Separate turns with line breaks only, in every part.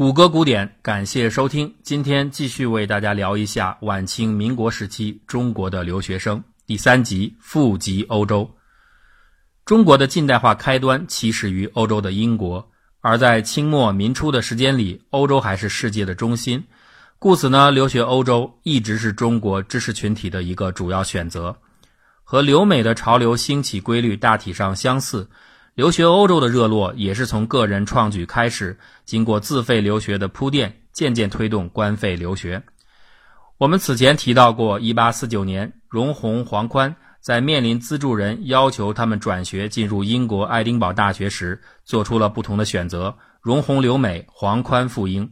谷歌古典，感谢收听。今天继续为大家聊一下晚清民国时期中国的留学生第三集富集欧洲。中国的近代化开端起始于欧洲的英国，而在清末民初的时间里，欧洲还是世界的中心，故此呢，留学欧洲一直是中国知识群体的一个主要选择。和留美的潮流兴起规律大体上相似。留学欧洲的热络也是从个人创举开始，经过自费留学的铺垫，渐渐推动官费留学。我们此前提到过，1849年，荣闳、黄宽在面临资助人要求他们转学进入英国爱丁堡大学时，做出了不同的选择：荣闳留美，黄宽赴英。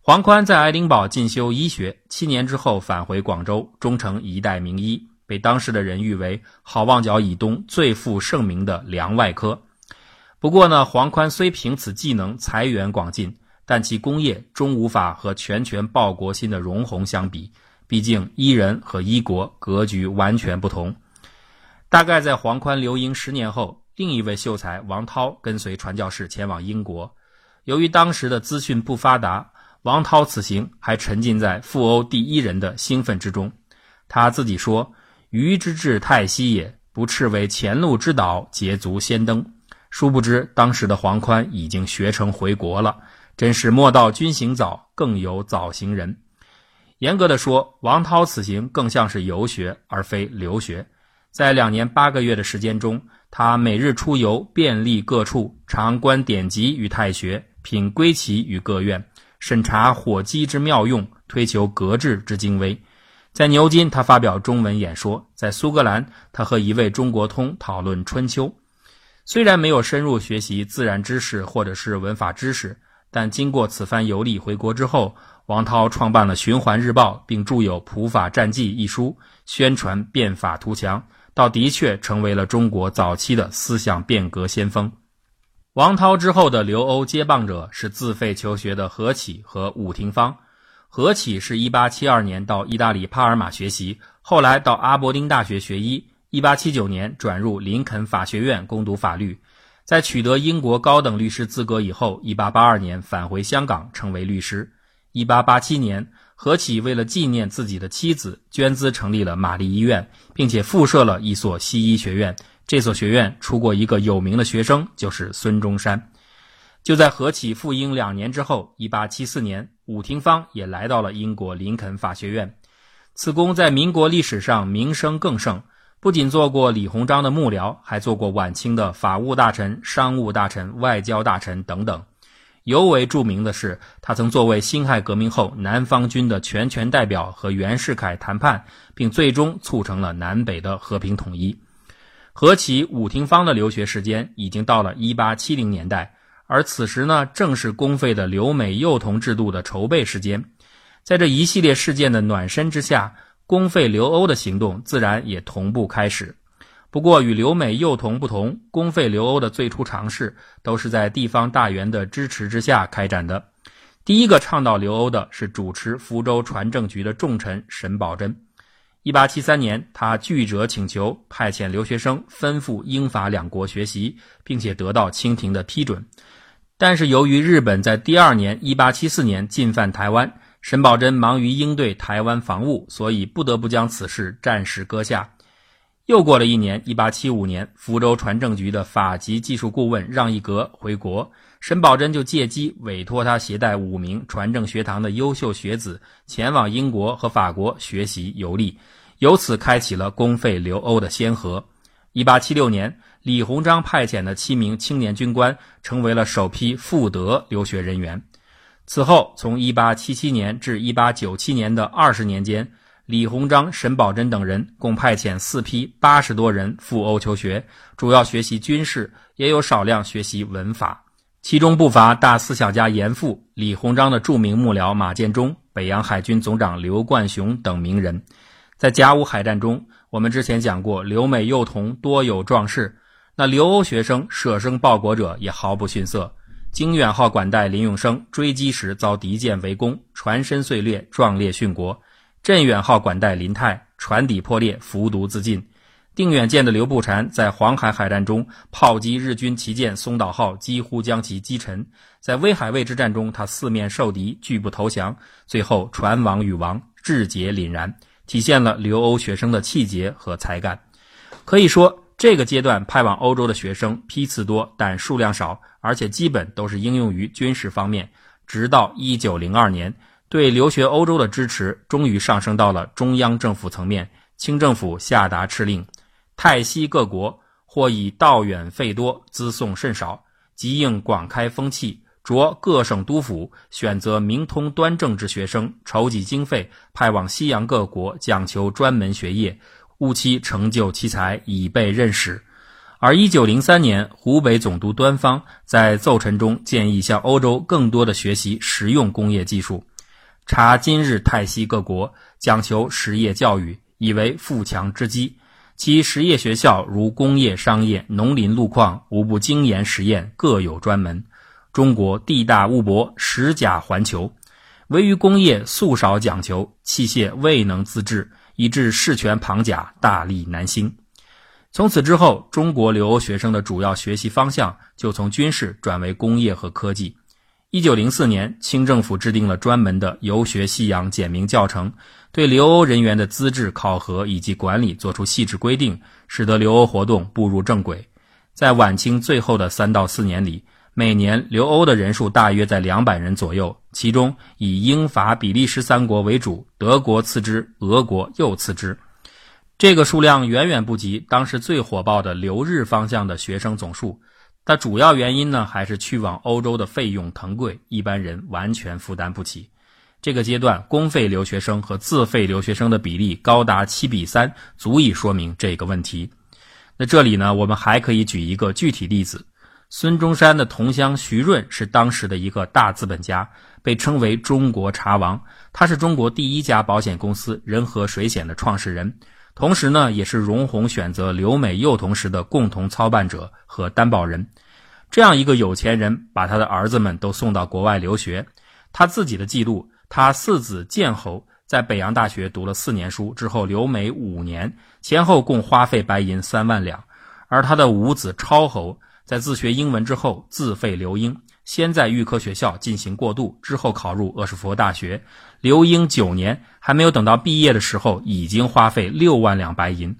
黄宽在爱丁堡进修医学，七年之后返回广州，终成一代名医。被当时的人誉为好望角以东最负盛名的梁外科。不过呢，黄宽虽凭此技能财源广进，但其功业终无法和拳拳报国心的荣闳相比。毕竟一人和一国格局完全不同。大概在黄宽留英十年后，另一位秀才王涛跟随传教士前往英国。由于当时的资讯不发达，王涛此行还沉浸在赴欧第一人的兴奋之中。他自己说。余之志太息也，不斥为前路之导，捷足先登。殊不知，当时的黄宽已经学成回国了。真是莫道君行早，更有早行人。严格的说，王涛此行更像是游学，而非留学。在两年八个月的时间中，他每日出游，遍历各处，常观典籍与太学，品归奇与各院，审查火机之妙用，推求格致之精微。在牛津，他发表中文演说；在苏格兰，他和一位中国通讨论《春秋》。虽然没有深入学习自然知识或者是文法知识，但经过此番游历回国之后，王涛创办了《循环日报》，并著有《普法战记》一书，宣传变法图强，倒的确成为了中国早期的思想变革先锋。王涛之后的留欧接棒者是自费求学的何启和伍廷芳。何启是一八七二年到意大利帕尔马学习，后来到阿伯丁大学学医。一八七九年转入林肯法学院攻读法律，在取得英国高等律师资格以后，一八八二年返回香港成为律师。一八八七年，何启为了纪念自己的妻子，捐资成立了玛丽医院，并且附设了一所西医学院。这所学院出过一个有名的学生，就是孙中山。就在何启赴英两年之后，一八七四年。伍廷芳也来到了英国林肯法学院，此公在民国历史上名声更盛，不仅做过李鸿章的幕僚，还做过晚清的法务大臣、商务大臣、外交大臣等等。尤为著名的是，他曾作为辛亥革命后南方军的全权代表和袁世凯谈判，并最终促成了南北的和平统一。何其伍廷芳的留学时间已经到了一八七零年代。而此时呢，正是公费的留美幼童制度的筹备时间，在这一系列事件的暖身之下，公费留欧的行动自然也同步开始。不过，与留美幼童不同，公费留欧的最初尝试都是在地方大员的支持之下开展的。第一个倡导留欧的是主持福州船政局的重臣沈葆桢。一八七三年，他拒折请求，派遣留学生奔赴英法两国学习，并且得到清廷的批准。但是由于日本在第二年一八七四年进犯台湾，沈葆桢忙于应对台湾防务，所以不得不将此事暂时搁下。又过了一年，一八七五年，福州船政局的法籍技术顾问让一格回国，沈葆桢就借机委托他携带五名船政学堂的优秀学子前往英国和法国学习游历，由此开启了公费留欧的先河。一八七六年。李鸿章派遣的七名青年军官成为了首批赴德留学人员。此后，从1877年至1897年的二十年间，李鸿章、沈葆桢等人共派遣四批八十多人赴欧求学，主要学习军事，也有少量学习文法。其中不乏大思想家严复、李鸿章的著名幕僚马建忠、北洋海军总长刘冠雄等名人。在甲午海战中，我们之前讲过，留美幼童多有壮士。那留欧学生舍生报国者也毫不逊色。经远号管带林永生追击时遭敌舰围攻，船身碎裂，壮烈殉国；镇远号管带林泰船底破裂，服毒自尽。定远舰的刘步蟾在黄海海战中炮击日军旗舰松岛号，几乎将其击沉；在威海卫之战中，他四面受敌，拒不投降，最后船亡与亡，志节凛然，体现了留欧学生的气节和才干。可以说，这个阶段派往欧洲的学生批次多，但数量少，而且基本都是应用于军事方面。直到一九零二年，对留学欧洲的支持终于上升到了中央政府层面，清政府下达敕令。泰西各国或以道远费多，资送甚少，即应广开风气，着各省督府选择明通端正之学生，筹集经费，派往西洋各国讲求专门学业，务期成就其才，以备任使。而一九零三年，湖北总督端方在奏陈中建议向欧洲更多的学习实用工业技术。查今日泰西各国讲求实业教育，以为富强之基。其实业学校如工业、商业、农林、路矿，无不精研实验，各有专门。中国地大物博，实甲环球，唯于工业素少讲求，器械未能自制，以致事权庞甲，大力难兴。从此之后，中国留欧学生的主要学习方向就从军事转为工业和科技。一九零四年，清政府制定了专门的游学西洋简明教程，对留欧人员的资质考核以及管理作出细致规定，使得留欧活动步入正轨。在晚清最后的三到四年里，每年留欧的人数大约在两百人左右，其中以英法比利时三国为主，德国次之，俄国又次之。这个数量远远不及当时最火爆的留日方向的学生总数。它主要原因呢，还是去往欧洲的费用腾贵，一般人完全负担不起。这个阶段，公费留学生和自费留学生的比例高达七比三，足以说明这个问题。那这里呢，我们还可以举一个具体例子：孙中山的同乡徐润是当时的一个大资本家，被称为“中国茶王”。他是中国第一家保险公司仁和水险的创始人。同时呢，也是荣鸿选择留美幼童时的共同操办者和担保人。这样一个有钱人，把他的儿子们都送到国外留学。他自己的记录：他四子建侯在北洋大学读了四年书之后，留美五年，前后共花费白银三万两；而他的五子超侯在自学英文之后，自费留英。先在预科学校进行过渡，之后考入厄什佛大学，留英九年，还没有等到毕业的时候，已经花费六万两白银，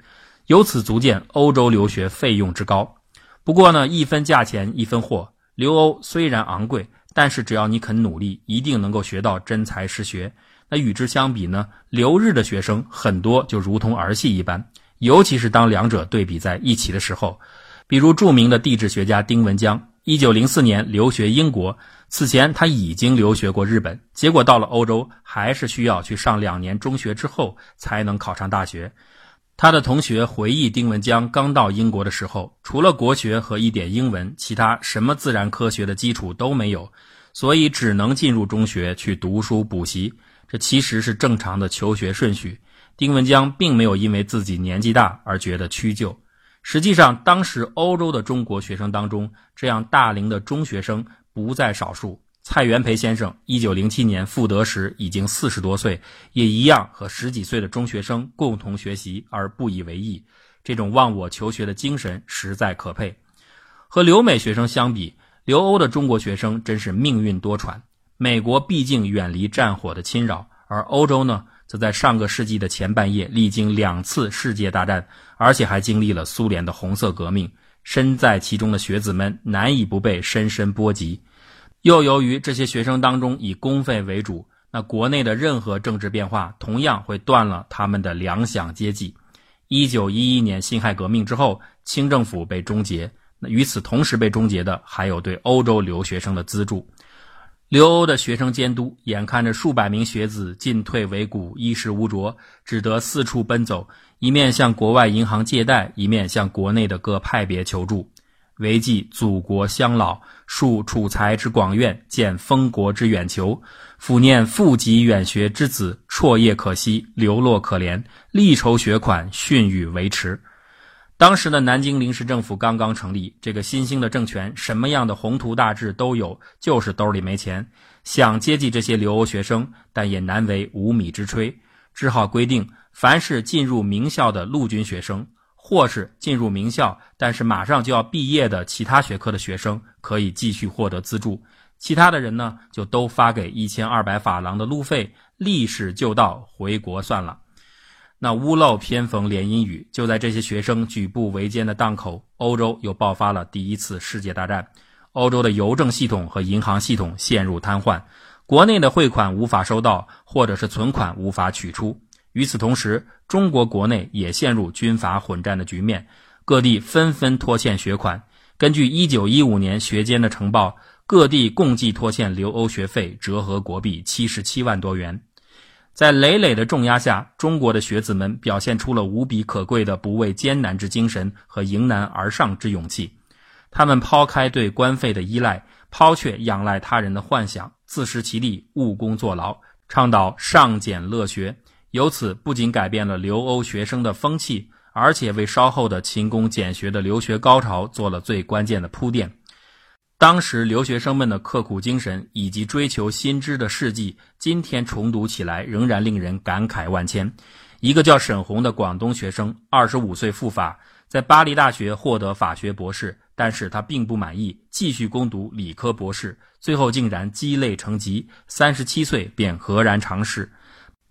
由此足见欧洲留学费用之高。不过呢，一分价钱一分货，留欧虽然昂贵，但是只要你肯努力，一定能够学到真才实学。那与之相比呢，留日的学生很多就如同儿戏一般，尤其是当两者对比在一起的时候，比如著名的地质学家丁文江。一九零四年留学英国，此前他已经留学过日本，结果到了欧洲，还是需要去上两年中学之后才能考上大学。他的同学回忆，丁文江刚到英国的时候，除了国学和一点英文，其他什么自然科学的基础都没有，所以只能进入中学去读书补习。这其实是正常的求学顺序。丁文江并没有因为自己年纪大而觉得屈就。实际上，当时欧洲的中国学生当中，这样大龄的中学生不在少数。蔡元培先生一九零七年赴德时已经四十多岁，也一样和十几岁的中学生共同学习而不以为意。这种忘我求学的精神实在可佩。和留美学生相比，留欧的中国学生真是命运多舛。美国毕竟远离战火的侵扰，而欧洲呢？则在上个世纪的前半叶历经两次世界大战，而且还经历了苏联的红色革命，身在其中的学子们难以不被深深波及。又由于这些学生当中以公费为主，那国内的任何政治变化同样会断了他们的粮饷接济。一九一一年辛亥革命之后，清政府被终结，那与此同时被终结的还有对欧洲留学生的资助。留欧的学生监督眼看着数百名学子进退维谷、衣食无着，只得四处奔走，一面向国外银行借贷，一面向国内的各派别求助。唯记祖国乡老，述储才之广愿，见封国之远求，抚念富集远学之子，辍业可惜，流落可怜，力筹学款，训予维持。当时的南京临时政府刚刚成立，这个新兴的政权什么样的宏图大志都有，就是兜里没钱，想接济这些留欧学生，但也难为无米之炊，只好规定，凡是进入名校的陆军学生，或是进入名校但是马上就要毕业的其他学科的学生可以继续获得资助，其他的人呢就都发给一千二百法郎的路费，历史就到，回国算了。那屋漏偏逢连阴雨，就在这些学生举步维艰的档口，欧洲又爆发了第一次世界大战。欧洲的邮政系统和银行系统陷入瘫痪，国内的汇款无法收到，或者是存款无法取出。与此同时，中国国内也陷入军阀混战的局面，各地纷纷拖欠学款。根据1915年学监的呈报，各地共计拖欠留欧学费折合国币77万多元。在累累的重压下，中国的学子们表现出了无比可贵的不畏艰难之精神和迎难而上之勇气。他们抛开对官费的依赖，抛却仰赖他人的幻想，自食其力，务工作劳，倡导上俭乐学。由此不仅改变了留欧学生的风气，而且为稍后的勤工俭学的留学高潮做了最关键的铺垫。当时留学生们的刻苦精神以及追求新知的事迹，今天重读起来仍然令人感慨万千。一个叫沈红的广东学生，二十五岁赴法，在巴黎大学获得法学博士，但是他并不满意，继续攻读理科博士，最后竟然积累成疾，三十七岁便何然长逝。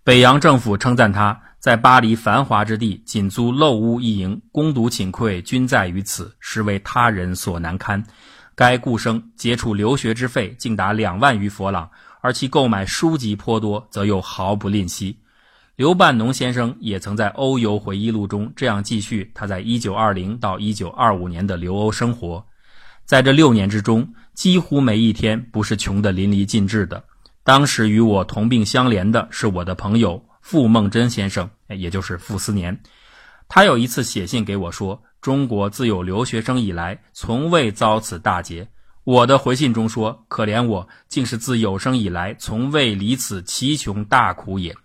北洋政府称赞他在巴黎繁华之地仅租陋屋一营，攻读请愧均在于此，实为他人所难堪。该顾生接触留学之费竟达两万余佛朗，而其购买书籍颇多，则又毫不吝惜。刘半农先生也曾在《欧游回忆录》中这样记叙他在1920到1925年的留欧生活：在这六年之中，几乎每一天不是穷得淋漓尽致的。当时与我同病相怜的是我的朋友傅梦真先生，也就是傅斯年。他有一次写信给我说：“中国自有留学生以来，从未遭此大劫。”我的回信中说：“可怜我，竟是自有生以来，从未离此奇穷大苦也。”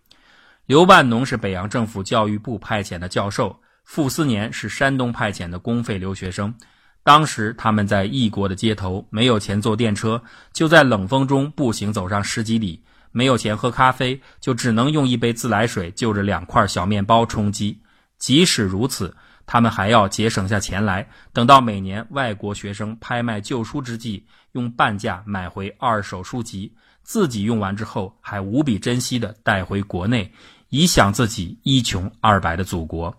刘半农是北洋政府教育部派遣的教授，傅斯年是山东派遣的公费留学生。当时他们在异国的街头，没有钱坐电车，就在冷风中步行走上十几里；没有钱喝咖啡，就只能用一杯自来水就着两块小面包充饥。即使如此，他们还要节省下钱来，等到每年外国学生拍卖旧书之际，用半价买回二手书籍，自己用完之后还无比珍惜的带回国内，以享自己一穷二白的祖国。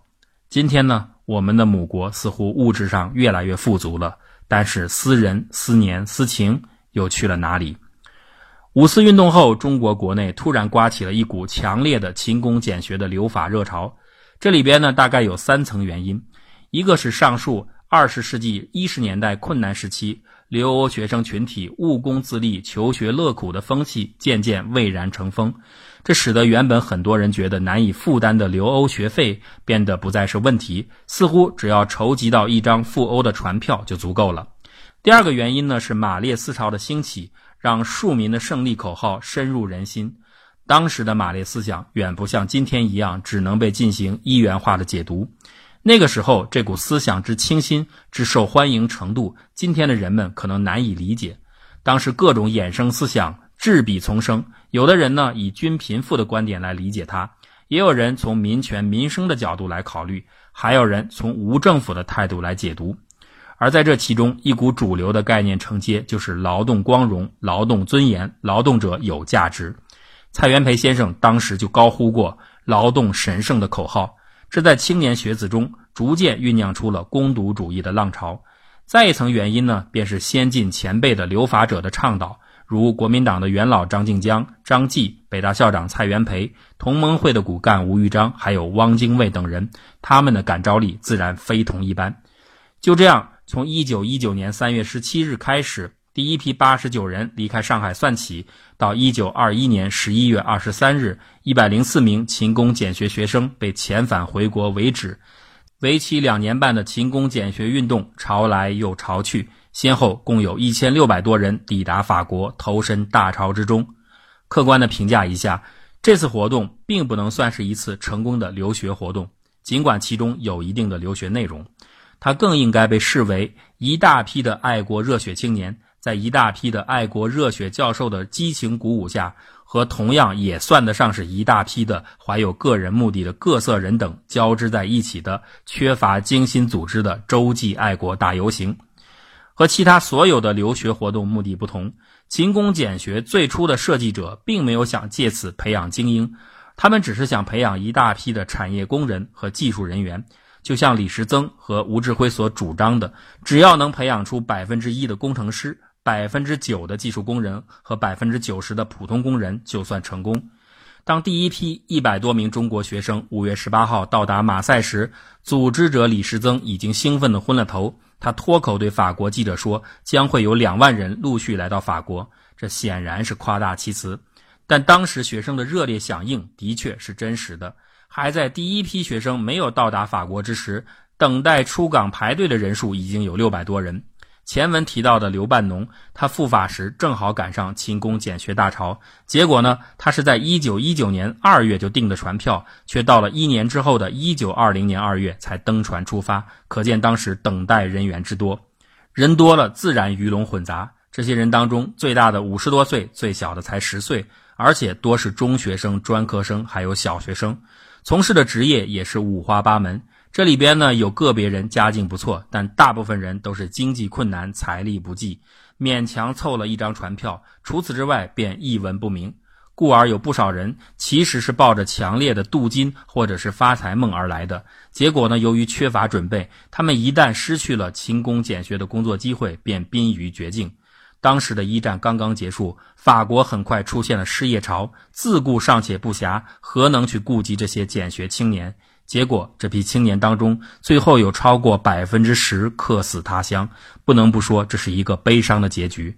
今天呢？我们的母国似乎物质上越来越富足了，但是私人、私年、私情又去了哪里？五四运动后，中国国内突然刮起了一股强烈的勤工俭学的留法热潮。这里边呢，大概有三层原因：一个是上述二十世纪一十年代困难时期，留欧学生群体务工自立、求学乐苦的风气渐渐蔚然成风。这使得原本很多人觉得难以负担的留欧学费变得不再是问题，似乎只要筹集到一张赴欧的船票就足够了。第二个原因呢是马列思潮的兴起，让庶民的胜利口号深入人心。当时的马列思想远不像今天一样只能被进行一元化的解读，那个时候这股思想之清新、之受欢迎程度，今天的人们可能难以理解。当时各种衍生思想。质笔丛生，有的人呢以均贫富的观点来理解它，也有人从民权民生的角度来考虑，还有人从无政府的态度来解读。而在这其中，一股主流的概念承接就是劳动光荣、劳动尊严、劳动者有价值。蔡元培先生当时就高呼过“劳动神圣”的口号，这在青年学子中逐渐酝酿出了攻读主义的浪潮。再一层原因呢，便是先进前辈的留法者的倡导。如国民党的元老张静江、张继、北大校长蔡元培、同盟会的骨干吴玉章，还有汪精卫等人，他们的感召力自然非同一般。就这样，从一九一九年三月十七日开始，第一批八十九人离开上海算起，到一九二一年十一月二十三日，一百零四名勤工俭学学生被遣返回国为止。为期两年半的勤工俭学运动潮来又潮去。先后共有一千六百多人抵达法国，投身大潮之中。客观的评价一下，这次活动并不能算是一次成功的留学活动，尽管其中有一定的留学内容，它更应该被视为一大批的爱国热血青年在一大批的爱国热血教授的激情鼓舞下，和同样也算得上是一大批的怀有个人目的的各色人等交织在一起的、缺乏精心组织的洲际爱国大游行。和其他所有的留学活动目的不同，勤工俭学最初的设计者并没有想借此培养精英，他们只是想培养一大批的产业工人和技术人员。就像李时增和吴志辉所主张的，只要能培养出百分之一的工程师、百分之九的技术工人和百分之九十的普通工人，就算成功。当第一批一百多名中国学生五月十八号到达马赛时，组织者李时增已经兴奋地昏了头。他脱口对法国记者说：“将会有两万人陆续来到法国。”这显然是夸大其词，但当时学生的热烈响应的确是真实的。还在第一批学生没有到达法国之时，等待出港排队的人数已经有六百多人。前文提到的刘半农，他赴法时正好赶上勤工俭学大潮。结果呢，他是在一九一九年二月就订的船票，却到了一年之后的一九二零年二月才登船出发。可见当时等待人员之多，人多了自然鱼龙混杂。这些人当中，最大的五十多岁，最小的才十岁，而且多是中学生、专科生，还有小学生。从事的职业也是五花八门，这里边呢有个别人家境不错，但大部分人都是经济困难、财力不济，勉强凑了一张船票，除此之外便一文不名。故而有不少人其实是抱着强烈的镀金或者是发财梦而来的，结果呢，由于缺乏准备，他们一旦失去了勤工俭学的工作机会，便濒于绝境。当时的一战刚刚结束，法国很快出现了失业潮，自顾尚且不暇，何能去顾及这些俭学青年？结果，这批青年当中，最后有超过百分之十客死他乡。不能不说，这是一个悲伤的结局。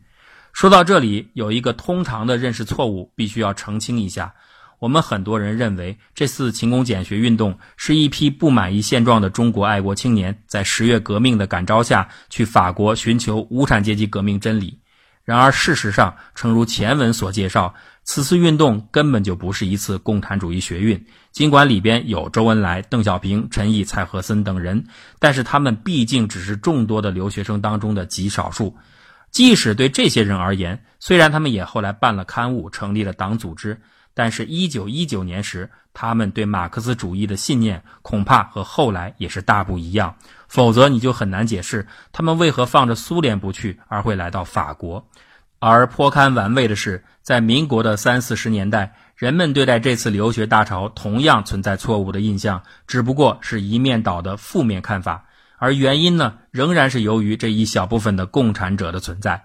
说到这里，有一个通常的认识错误，必须要澄清一下。我们很多人认为，这次勤工俭学运动是一批不满意现状的中国爱国青年，在十月革命的感召下去法国寻求无产阶级革命真理。然而，事实上，诚如前文所介绍，此次运动根本就不是一次共产主义学运。尽管里边有周恩来、邓小平、陈毅、蔡和森等人，但是他们毕竟只是众多的留学生当中的极少数。即使对这些人而言，虽然他们也后来办了刊物、成立了党组织，但是1919年时，他们对马克思主义的信念恐怕和后来也是大不一样。否则，你就很难解释他们为何放着苏联不去，而会来到法国。而颇堪玩味的是，在民国的三四十年代，人们对待这次留学大潮同样存在错误的印象，只不过是一面倒的负面看法。而原因呢，仍然是由于这一小部分的共产者的存在，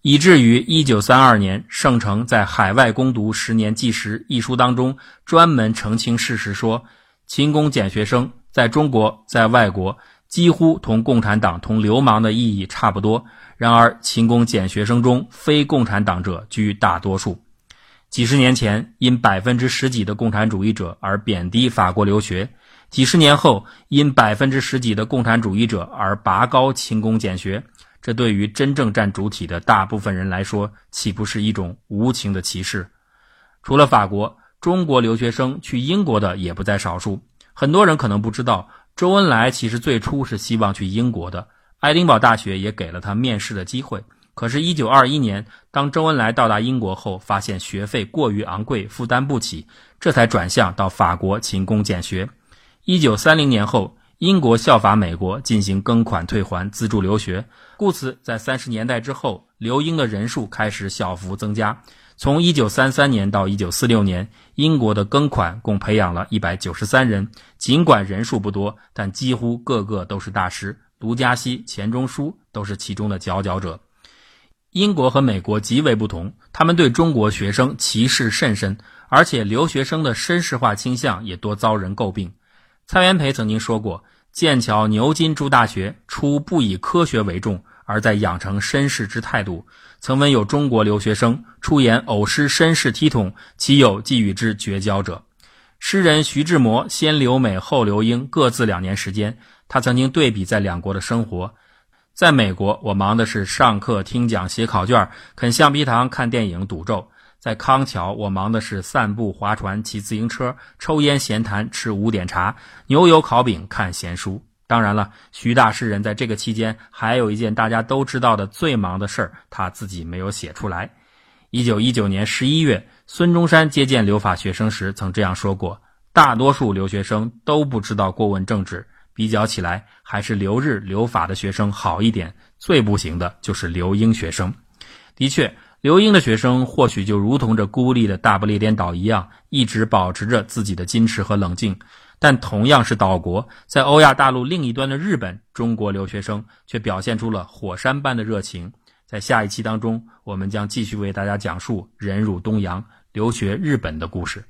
以至于一九三二年，盛成在《海外攻读十年纪实》一书当中专门澄清事实，说勤工俭学生在中国在外国。几乎同共产党同流氓的意义差不多。然而，勤工俭学生中非共产党者居大多数。几十年前，因百分之十几的共产主义者而贬低法国留学；几十年后，因百分之十几的共产主义者而拔高勤工俭学。这对于真正占主体的大部分人来说，岂不是一种无情的歧视？除了法国，中国留学生去英国的也不在少数。很多人可能不知道。周恩来其实最初是希望去英国的，爱丁堡大学也给了他面试的机会。可是一九二一年，当周恩来到达英国后，发现学费过于昂贵，负担不起，这才转向到法国勤工俭学。1930年后，英国效法美国进行庚款退还，资助留学，故此在30年代之后，留英的人数开始小幅增加。从一九三三年到一九四六年，英国的庚款共培养了一百九十三人。尽管人数不多，但几乎个个都是大师。卢嘉锡、钱钟书都是其中的佼佼者。英国和美国极为不同，他们对中国学生歧视甚深，而且留学生的绅士化倾向也多遭人诟病。蔡元培曾经说过：“剑桥、牛津诸大学初不以科学为重。”而在养成绅士之态度，曾闻有中国留学生出言偶失绅士体统，其有即与之绝交者？诗人徐志摩先留美后留英，各自两年时间。他曾经对比在两国的生活：在美国，我忙的是上课、听讲、写考卷、啃橡皮糖、看电影、赌咒；在康桥，我忙的是散步、划船、骑自行车、抽烟、闲谈、吃五点茶、牛油烤饼、看闲书。当然了，徐大诗人在这个期间还有一件大家都知道的最忙的事儿，他自己没有写出来。一九一九年十一月，孙中山接见留法学生时曾这样说过：“大多数留学生都不知道过问政治，比较起来，还是留日留法的学生好一点。最不行的就是留英学生。”的确，留英的学生或许就如同这孤立的大不列颠岛一样，一直保持着自己的矜持和冷静。但同样是岛国，在欧亚大陆另一端的日本，中国留学生却表现出了火山般的热情。在下一期当中，我们将继续为大家讲述忍辱东洋、留学日本的故事。